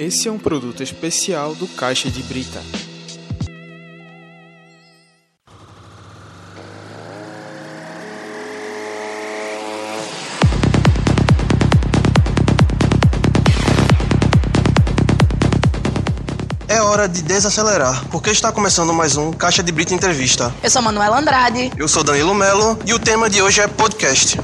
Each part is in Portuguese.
Esse é um produto especial do Caixa de Brita. É hora de desacelerar, porque está começando mais um Caixa de Brita Entrevista. Eu sou Manuela Andrade. Eu sou Danilo Melo e o tema de hoje é podcast.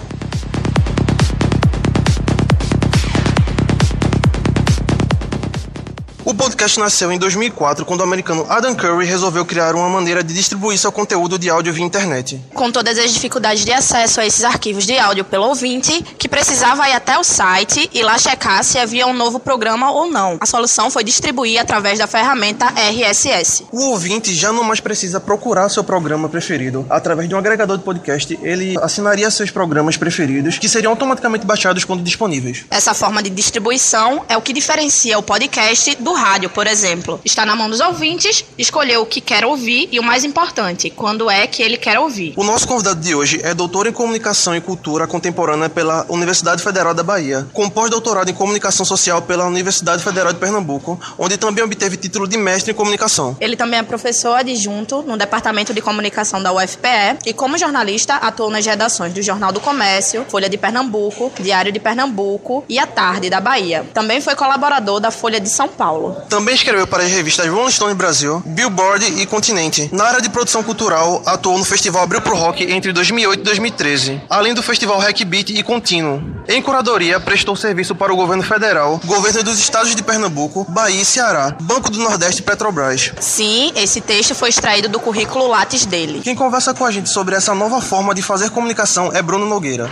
Podcast nasceu em 2004 quando o americano Adam Curry resolveu criar uma maneira de distribuir seu conteúdo de áudio via internet. Com todas as dificuldades de acesso a esses arquivos de áudio pelo ouvinte, que precisava ir até o site e lá checar se havia um novo programa ou não. A solução foi distribuir através da ferramenta RSS. O ouvinte já não mais precisa procurar seu programa preferido. Através de um agregador de podcast, ele assinaria seus programas preferidos, que seriam automaticamente baixados quando disponíveis. Essa forma de distribuição é o que diferencia o podcast do rádio, por exemplo. Está na mão dos ouvintes escolher o que quer ouvir e o mais importante, quando é que ele quer ouvir. O nosso convidado de hoje é doutor em Comunicação e Cultura Contemporânea pela Universidade Federal da Bahia, com pós-doutorado em Comunicação Social pela Universidade Federal de Pernambuco, onde também obteve título de mestre em Comunicação. Ele também é professor adjunto no Departamento de Comunicação da UFPE e, como jornalista, atuou nas redações do Jornal do Comércio, Folha de Pernambuco, Diário de Pernambuco e A Tarde da Bahia. Também foi colaborador da Folha de São Paulo. Também escreveu para as revistas Rolling Stone Brasil, Billboard e Continente. Na área de produção cultural, atuou no Festival Abril Pro Rock entre 2008 e 2013, além do Festival Hack Beat e Contínuo. Em curadoria, prestou serviço para o governo federal, governo dos estados de Pernambuco, Bahia e Ceará, Banco do Nordeste e Petrobras. Sim, esse texto foi extraído do currículo Lattes dele. Quem conversa com a gente sobre essa nova forma de fazer comunicação é Bruno Nogueira.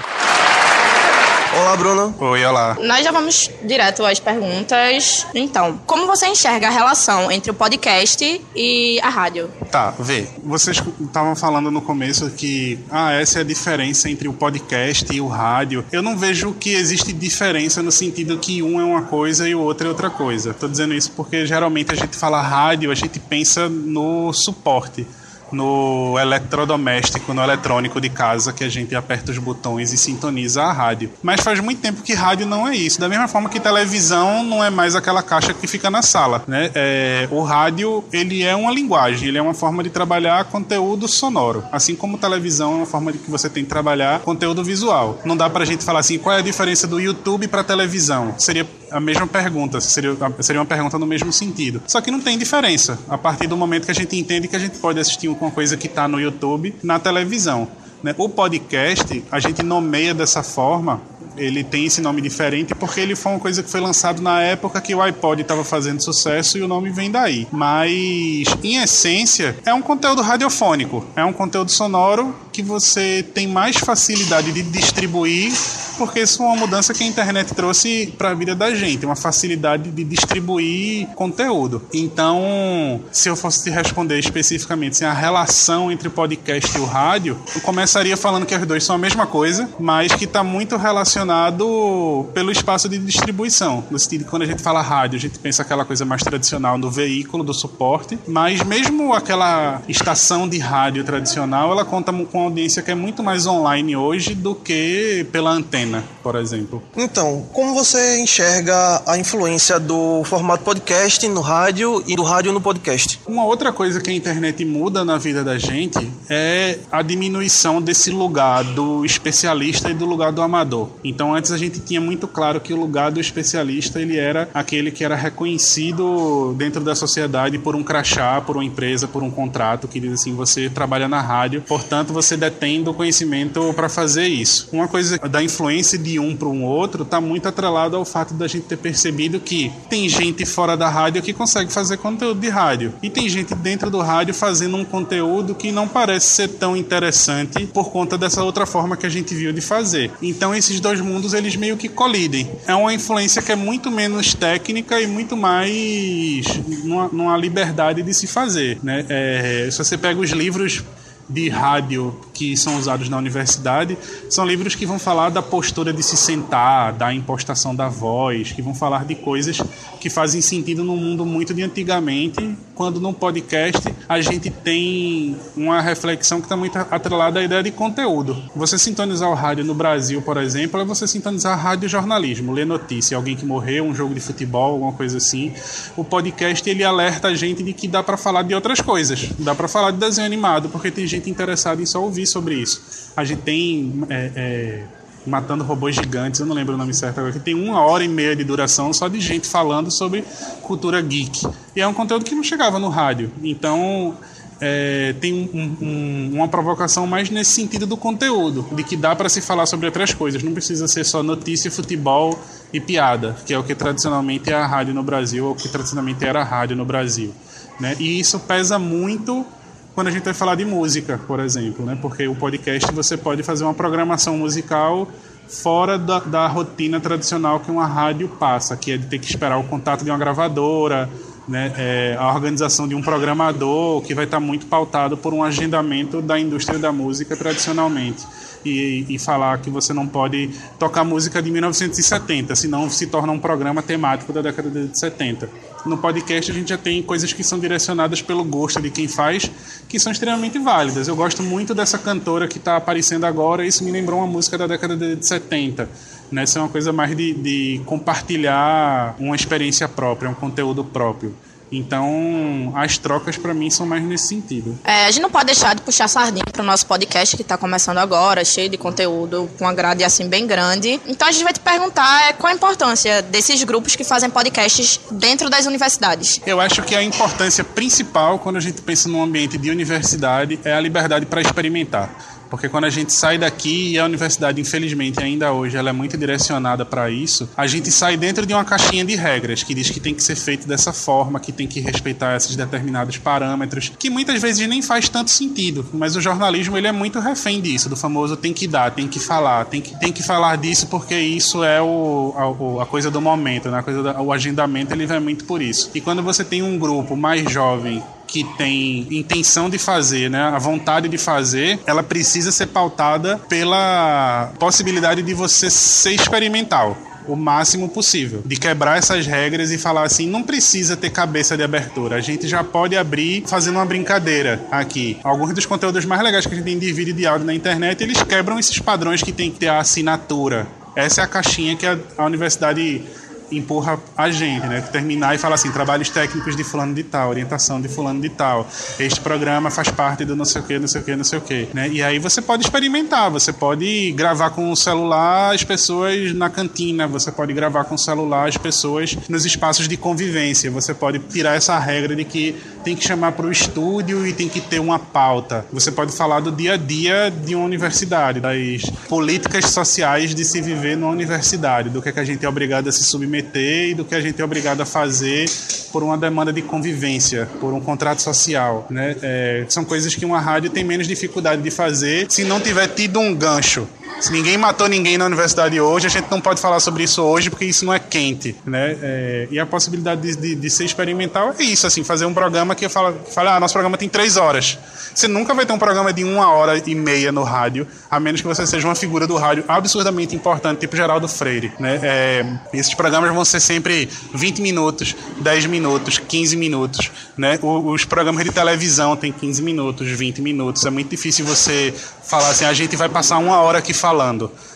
Olá, Bruno. Oi, olá. Nós já vamos direto às perguntas. Então, como você enxerga a relação entre o podcast e a rádio? Tá, vê. Vocês estavam falando no começo que ah, essa é a diferença entre o podcast e o rádio. Eu não vejo que existe diferença no sentido que um é uma coisa e o outro é outra coisa. Tô dizendo isso porque geralmente a gente fala rádio, a gente pensa no suporte no eletrodoméstico, no eletrônico de casa, que a gente aperta os botões e sintoniza a rádio. Mas faz muito tempo que rádio não é isso. Da mesma forma que televisão não é mais aquela caixa que fica na sala. Né? É, o rádio ele é uma linguagem, ele é uma forma de trabalhar conteúdo sonoro. Assim como televisão é uma forma de que você tem que trabalhar conteúdo visual. Não dá pra gente falar assim, qual é a diferença do YouTube para televisão? Seria a mesma pergunta, seria, seria uma pergunta no mesmo sentido. Só que não tem diferença. A partir do momento que a gente entende que a gente pode assistir uma coisa que está no YouTube na televisão. Né? O podcast, a gente nomeia dessa forma ele tem esse nome diferente porque ele foi uma coisa que foi lançado na época que o iPod estava fazendo sucesso e o nome vem daí. Mas, em essência, é um conteúdo radiofônico, é um conteúdo sonoro que você tem mais facilidade de distribuir, porque isso é uma mudança que a internet trouxe para a vida da gente, uma facilidade de distribuir conteúdo. Então, se eu fosse te responder especificamente assim, a relação entre o podcast e o rádio, eu começaria falando que os dois são a mesma coisa, mas que está muito relacionado pelo espaço de distribuição. No sentido quando a gente fala rádio, a gente pensa aquela coisa mais tradicional do veículo, do suporte, mas mesmo aquela estação de rádio tradicional, ela conta com audiência que é muito mais online hoje do que pela antena, por exemplo. Então, como você enxerga a influência do formato podcast no rádio e do rádio no podcast? Uma outra coisa que a internet muda na vida da gente é a diminuição desse lugar do especialista e do lugar do amador. Então, antes a gente tinha muito claro que o lugar do especialista ele era aquele que era reconhecido dentro da sociedade por um crachá, por uma empresa, por um contrato que diz assim: você trabalha na rádio, portanto você detém do conhecimento para fazer isso. Uma coisa da influência de um para um outro está muito atrelado ao fato da gente ter percebido que tem gente fora da rádio que consegue fazer conteúdo de rádio e tem gente dentro do rádio fazendo um conteúdo que não parece ser tão interessante por conta dessa outra forma que a gente viu de fazer. Então esses dois mundos eles meio que colidem. É uma influência que é muito menos técnica e muito mais numa, numa liberdade de se fazer, né? É, se você pega os livros de rádio que são usados na universidade são livros que vão falar da postura de se sentar, da impostação da voz, que vão falar de coisas que fazem sentido no mundo muito de antigamente, quando no podcast a gente tem uma reflexão que está muito atrelada à ideia de conteúdo. Você sintonizar o rádio no Brasil, por exemplo, é você sintonizar rádio jornalismo, ler notícia, alguém que morreu, um jogo de futebol, alguma coisa assim. O podcast ele alerta a gente de que dá para falar de outras coisas, dá para falar de desenho animado, porque tem gente interessada em só ouvir sobre isso. A gente tem é, é, Matando Robôs Gigantes, eu não lembro o nome certo agora, que tem uma hora e meia de duração só de gente falando sobre cultura geek. E é um conteúdo que não chegava no rádio. Então, é, tem um, um, uma provocação mais nesse sentido do conteúdo, de que dá para se falar sobre outras coisas, não precisa ser só notícia, futebol e piada, que é o que tradicionalmente é a rádio no Brasil, ou o que tradicionalmente era a rádio no Brasil. Né? E isso pesa muito quando a gente vai falar de música, por exemplo, né? Porque o podcast você pode fazer uma programação musical fora da, da rotina tradicional que uma rádio passa, que é de ter que esperar o contato de uma gravadora, né? É, a organização de um programador, que vai estar muito pautado por um agendamento da indústria da música tradicionalmente. E, e, falar que você não pode tocar música de 1970, senão se torna um programa temático da década de 70 no podcast a gente já tem coisas que são direcionadas pelo gosto de quem faz, que são extremamente válidas. Eu gosto muito dessa cantora que está aparecendo agora, isso me lembrou uma música da década de 70. Né? Isso é uma coisa mais de, de compartilhar uma experiência própria, um conteúdo próprio. Então, as trocas para mim são mais nesse sentido. É, a gente não pode deixar de puxar sardinha para o nosso podcast que está começando agora, cheio de conteúdo, com uma grade assim bem grande. Então, a gente vai te perguntar é, qual a importância desses grupos que fazem podcasts dentro das universidades. Eu acho que a importância principal quando a gente pensa num ambiente de universidade é a liberdade para experimentar. Porque quando a gente sai daqui, e a universidade, infelizmente, ainda hoje, ela é muito direcionada para isso, a gente sai dentro de uma caixinha de regras que diz que tem que ser feito dessa forma, que tem que respeitar esses determinados parâmetros, que muitas vezes nem faz tanto sentido. Mas o jornalismo, ele é muito refém disso, do famoso tem que dar, tem que falar, tem que, tem que falar disso porque isso é o, a, a coisa do momento, né? a coisa do, o agendamento, ele vem muito por isso. E quando você tem um grupo mais jovem que tem intenção de fazer, né, a vontade de fazer, ela precisa ser pautada pela possibilidade de você ser experimental o máximo possível, de quebrar essas regras e falar assim, não precisa ter cabeça de abertura, a gente já pode abrir fazendo uma brincadeira aqui. Alguns dos conteúdos mais legais que a gente tem de vídeo e de áudio na internet, eles quebram esses padrões que tem que ter a assinatura. Essa é a caixinha que a, a universidade empurra a gente, né? Terminar e falar assim, trabalhos técnicos de fulano de tal, orientação de fulano de tal. Este programa faz parte do não sei o que, não sei o que, não sei o que, né? E aí você pode experimentar, você pode gravar com o celular as pessoas na cantina, você pode gravar com o celular as pessoas nos espaços de convivência, você pode tirar essa regra de que tem que chamar para o estúdio e tem que ter uma pauta. Você pode falar do dia a dia de uma universidade, das políticas sociais de se viver numa universidade, do que, é que a gente é obrigado a se submeter e do que a gente é obrigado a fazer por uma demanda de convivência, por um contrato social. Né? É, são coisas que uma rádio tem menos dificuldade de fazer se não tiver tido um gancho se ninguém matou ninguém na universidade hoje, a gente não pode falar sobre isso hoje porque isso não é quente, né? É, e a possibilidade de, de, de, ser experimental é isso, assim, fazer um programa que fala, fala, ah, nosso programa tem três horas. Você nunca vai ter um programa de uma hora e meia no rádio, a menos que você seja uma figura do rádio absurdamente importante, tipo Geraldo Freire, né? É, esses programas vão ser sempre 20 minutos, 10 minutos, 15 minutos, né? Os programas de televisão têm 15 minutos, 20 minutos. É muito difícil você falar assim, a gente vai passar uma hora aqui falando.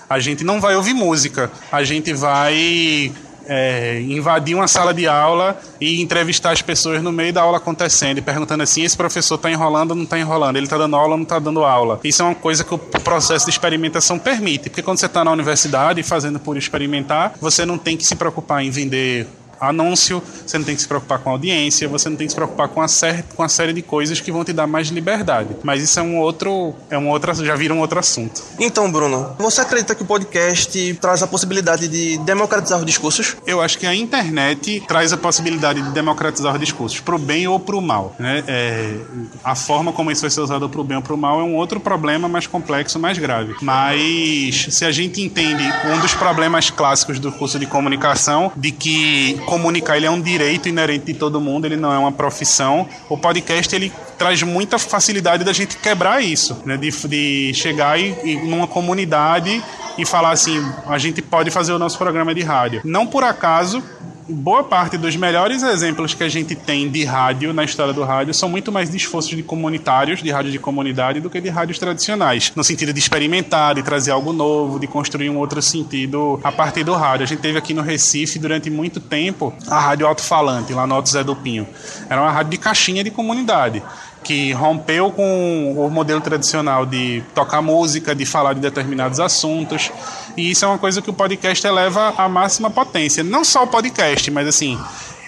A gente não vai ouvir música, a gente vai é, invadir uma sala de aula e entrevistar as pessoas no meio da aula acontecendo e perguntando assim: esse professor está enrolando ou não está enrolando? Ele está dando aula ou não está dando aula? Isso é uma coisa que o processo de experimentação permite, porque quando você está na universidade fazendo por experimentar, você não tem que se preocupar em vender anúncio, você não tem que se preocupar com audiência, você não tem que se preocupar com a, série, com a série de coisas que vão te dar mais liberdade. Mas isso é um outro, é um outro, já vira um outro assunto. Então, Bruno, você acredita que o podcast traz a possibilidade de democratizar os discursos? Eu acho que a internet traz a possibilidade de democratizar os discursos, pro bem ou pro mal. Né? É, a forma como isso vai ser usado pro bem ou pro mal é um outro problema mais complexo, mais grave. Mas se a gente entende um dos problemas clássicos do curso de comunicação, de que comunicar ele é um direito inerente de todo mundo, ele não é uma profissão. O podcast ele traz muita facilidade da gente quebrar isso, né? de, de chegar e, e numa comunidade e falar assim, a gente pode fazer o nosso programa de rádio. Não por acaso boa parte dos melhores exemplos que a gente tem de rádio na história do rádio são muito mais de esforços de comunitários, de rádio de comunidade, do que de rádios tradicionais. No sentido de experimentar, de trazer algo novo, de construir um outro sentido a partir do rádio. A gente teve aqui no Recife, durante muito tempo, a Rádio Alto-Falante, lá no Alto Zé do Pinho. Era uma rádio de caixinha de comunidade que rompeu com o modelo tradicional de tocar música, de falar de determinados assuntos. E isso é uma coisa que o podcast eleva à máxima potência. Não só o podcast, mas assim,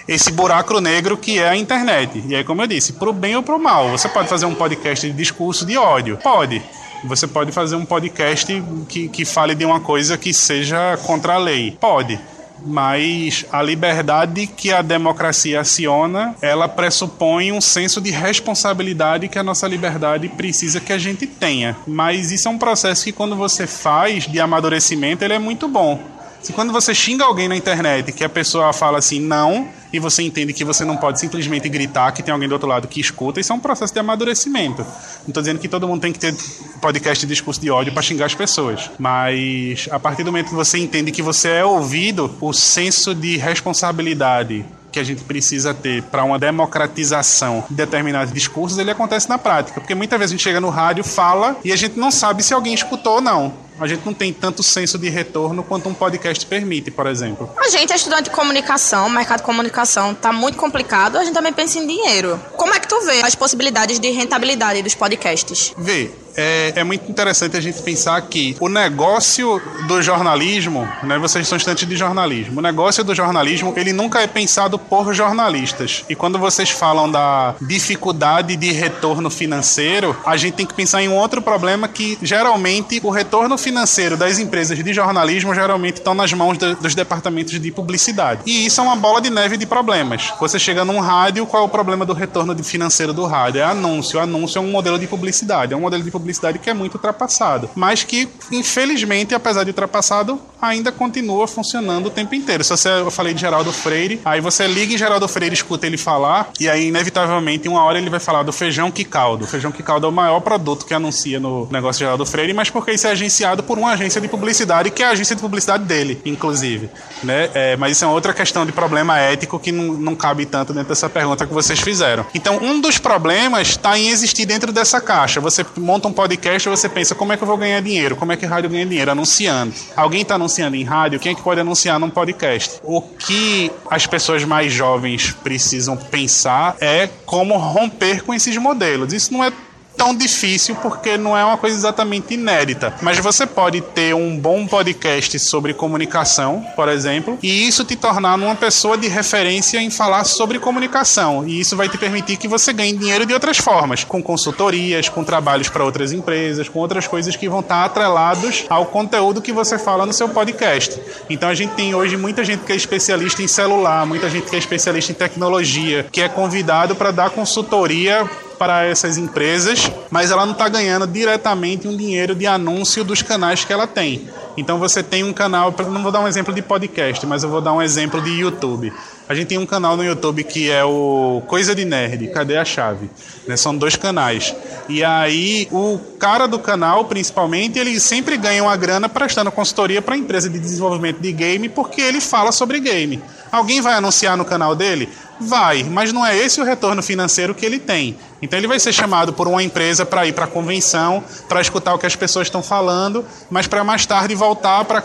esse buraco negro que é a internet. E aí, como eu disse, pro bem ou pro mal. Você pode fazer um podcast de discurso de ódio? Pode. Você pode fazer um podcast que, que fale de uma coisa que seja contra a lei? Pode mas a liberdade que a democracia aciona, ela pressupõe um senso de responsabilidade que a nossa liberdade precisa que a gente tenha. Mas isso é um processo que quando você faz de amadurecimento, ele é muito bom. Se quando você xinga alguém na internet que a pessoa fala assim, não, e você entende que você não pode simplesmente gritar que tem alguém do outro lado que escuta, isso é um processo de amadurecimento. Não estou dizendo que todo mundo tem que ter podcast de discurso de ódio para xingar as pessoas, mas a partir do momento que você entende que você é ouvido, o senso de responsabilidade que a gente precisa ter para uma democratização de determinados discursos, ele acontece na prática. Porque muitas vezes a gente chega no rádio, fala e a gente não sabe se alguém escutou ou não a gente não tem tanto senso de retorno quanto um podcast permite, por exemplo. A gente é estudante de comunicação, mercado de comunicação está muito complicado, a gente também pensa em dinheiro. Como é tu vê as possibilidades de rentabilidade dos podcasts? Vê, é, é, muito interessante a gente pensar que o negócio do jornalismo, né, vocês são estudantes de jornalismo, o negócio do jornalismo, ele nunca é pensado por jornalistas. E quando vocês falam da dificuldade de retorno financeiro, a gente tem que pensar em um outro problema que geralmente o retorno financeiro das empresas de jornalismo geralmente estão nas mãos de, dos departamentos de publicidade. E isso é uma bola de neve de problemas. Você chega num rádio, qual é o problema do retorno financeiro do rádio? É anúncio. O anúncio é um modelo de publicidade, é um modelo de publicidade que é muito ultrapassado, mas que, infelizmente, apesar de ultrapassado, ainda continua funcionando o tempo inteiro. Se você, eu falei de Geraldo Freire, aí você liga em Geraldo Freire, escuta ele falar, e aí, inevitavelmente, uma hora ele vai falar do feijão que caldo. O feijão que caldo é o maior produto que anuncia no negócio de Geraldo Freire, mas porque isso é agenciado por uma agência de publicidade, que é a agência de publicidade dele, inclusive. Né? É, mas isso é outra questão de problema ético que não, não cabe tanto dentro dessa pergunta que vocês fizeram. Então, um dos problemas está em existir dentro dessa caixa. Você monta um podcast e você pensa, como é que eu vou ganhar dinheiro? Como é que rádio ganha dinheiro? Anunciando. Alguém está anunciando em rádio, quem é que pode anunciar num podcast? O que as pessoas mais jovens precisam pensar é como romper com esses modelos. Isso não é tão difícil porque não é uma coisa exatamente inédita. Mas você pode ter um bom podcast sobre comunicação, por exemplo, e isso te tornar uma pessoa de referência em falar sobre comunicação. E isso vai te permitir que você ganhe dinheiro de outras formas, com consultorias, com trabalhos para outras empresas, com outras coisas que vão estar atrelados ao conteúdo que você fala no seu podcast. Então a gente tem hoje muita gente que é especialista em celular, muita gente que é especialista em tecnologia, que é convidado para dar consultoria para essas empresas, mas ela não está ganhando diretamente um dinheiro de anúncio dos canais que ela tem. Então você tem um canal, não vou dar um exemplo de podcast, mas eu vou dar um exemplo de YouTube. A gente tem um canal no YouTube que é o Coisa de Nerd, Cadê a Chave? Né, são dois canais. E aí o cara do canal, principalmente, ele sempre ganha uma grana prestando consultoria para a empresa de desenvolvimento de game porque ele fala sobre game. Alguém vai anunciar no canal dele? Vai, mas não é esse o retorno financeiro que ele tem. Então ele vai ser chamado por uma empresa para ir para a convenção, para escutar o que as pessoas estão falando, mas para mais tarde voltar para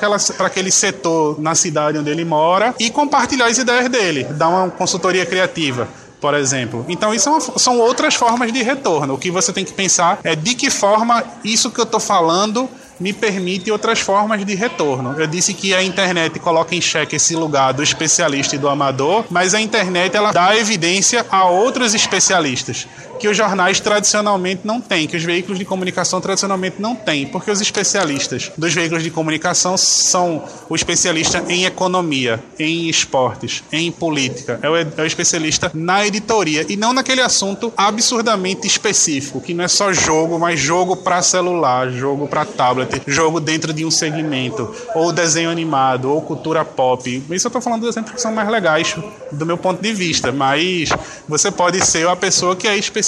aquele setor na cidade onde ele mora e compartilhar as ideias dele, dar uma consultoria criativa por exemplo. Então, isso é são outras formas de retorno. O que você tem que pensar é de que forma isso que eu estou falando me permite outras formas de retorno. Eu disse que a internet coloca em xeque esse lugar do especialista e do amador, mas a internet ela dá evidência a outros especialistas. Que os jornais tradicionalmente não têm, que os veículos de comunicação tradicionalmente não têm, porque os especialistas dos veículos de comunicação são o especialista em economia, em esportes, em política, é o, é o especialista na editoria e não naquele assunto absurdamente específico, que não é só jogo, mas jogo para celular, jogo para tablet, jogo dentro de um segmento, ou desenho animado, ou cultura pop. Isso eu tô falando dos exemplos que são mais legais do meu ponto de vista, mas você pode ser a pessoa que é especialista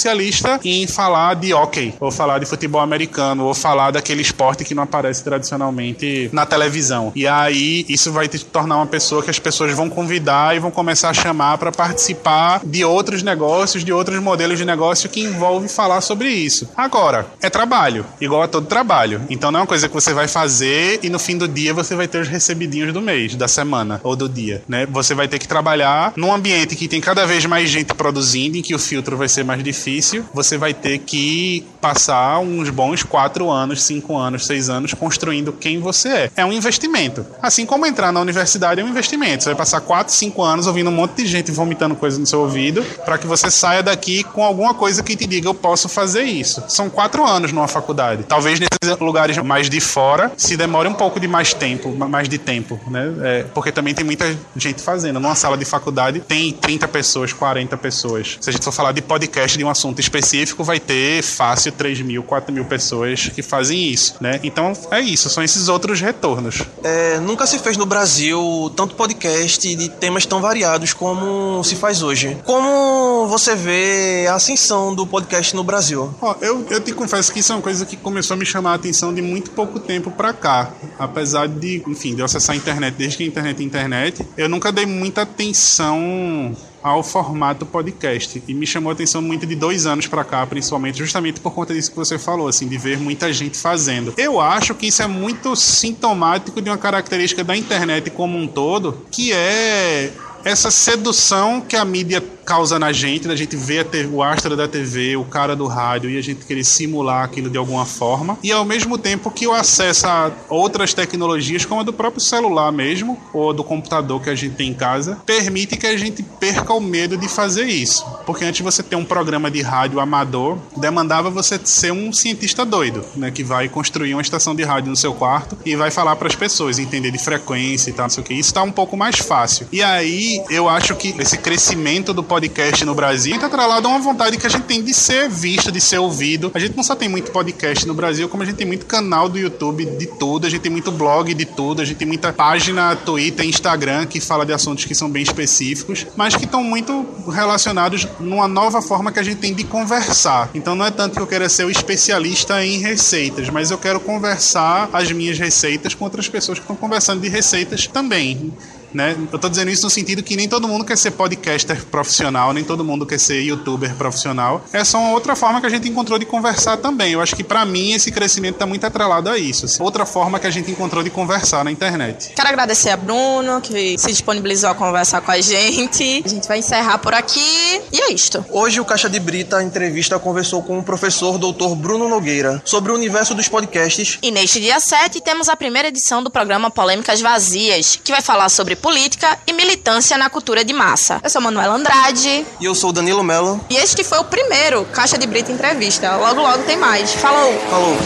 em falar de hockey, ou falar de futebol americano, ou falar daquele esporte que não aparece tradicionalmente na televisão. E aí isso vai te tornar uma pessoa que as pessoas vão convidar e vão começar a chamar para participar de outros negócios, de outros modelos de negócio que envolve falar sobre isso. Agora, é trabalho, igual a todo trabalho. Então não é uma coisa que você vai fazer e no fim do dia você vai ter os recebidinhos do mês, da semana ou do dia, né? Você vai ter que trabalhar num ambiente que tem cada vez mais gente produzindo, em que o filtro vai ser mais difícil. Você vai ter que passar uns bons quatro anos, cinco anos, seis anos construindo quem você é. É um investimento. Assim como entrar na universidade é um investimento. Você vai passar quatro, cinco anos ouvindo um monte de gente vomitando coisa no seu ouvido para que você saia daqui com alguma coisa que te diga eu posso fazer isso. São quatro anos numa faculdade. Talvez nesses lugares mais de fora se demore um pouco de mais tempo, mais de tempo, né? É, porque também tem muita gente fazendo. Numa sala de faculdade tem 30 pessoas, 40 pessoas. Se a gente for falar de podcast de um assunto específico, vai ter fácil 3 mil, 4 mil pessoas que fazem isso, né? Então é isso, são esses outros retornos. É, nunca se fez no Brasil tanto podcast de temas tão variados como se faz hoje. Como você vê a ascensão do podcast no Brasil? Ó, eu, eu te confesso que isso é uma coisa que começou a me chamar a atenção de muito pouco tempo pra cá. Apesar de, enfim, de eu acessar a internet desde que a internet é internet, eu nunca dei muita atenção ao formato podcast. E me chamou a atenção muito de dois anos para cá, principalmente, justamente por conta disso que você falou, assim, de ver muita gente fazendo. Eu acho que isso é muito sintomático de uma característica da internet como um todo, que é essa sedução que a mídia causa na gente, da gente ver o astro da TV, o cara do rádio e a gente querer simular aquilo de alguma forma, e ao mesmo tempo que o acesso a outras tecnologias, como a do próprio celular mesmo, ou do computador que a gente tem em casa, permite que a gente perca o medo de fazer isso. Porque antes você ter um programa de rádio amador, demandava você ser um cientista doido, né, que vai construir uma estação de rádio no seu quarto e vai falar para as pessoas, entender de frequência e tal, não sei o que. Isso está um pouco mais fácil. E aí eu acho que esse crescimento do podcast no Brasil está atrelado a uma vontade que a gente tem de ser visto, de ser ouvido. A gente não só tem muito podcast no Brasil, como a gente tem muito canal do YouTube de tudo, a gente tem muito blog de tudo, a gente tem muita página Twitter, Instagram que fala de assuntos que são bem específicos, mas que estão muito relacionados numa nova forma que a gente tem de conversar. Então não é tanto que eu quero ser o especialista em receitas, mas eu quero conversar as minhas receitas com outras pessoas que estão conversando de receitas também. Né? Eu estou dizendo isso no sentido que nem todo mundo quer ser podcaster profissional, nem todo mundo quer ser youtuber profissional. É só uma outra forma que a gente encontrou de conversar também. Eu acho que para mim esse crescimento está muito atrelado a isso. Assim. Outra forma que a gente encontrou de conversar na internet. Quero agradecer a Bruno, que se disponibilizou a conversar com a gente. A gente vai encerrar por aqui. E é isto. Hoje o Caixa de Brita, a entrevista, conversou com o professor doutor Bruno Nogueira sobre o universo dos podcasts. E neste dia 7 temos a primeira edição do programa Polêmicas Vazias, que vai falar sobre política e militância na cultura de massa. Eu sou Manuela Andrade. E eu sou Danilo Melo. E este foi o primeiro Caixa de Brita Entrevista. Logo, logo tem mais. Falou! Falou!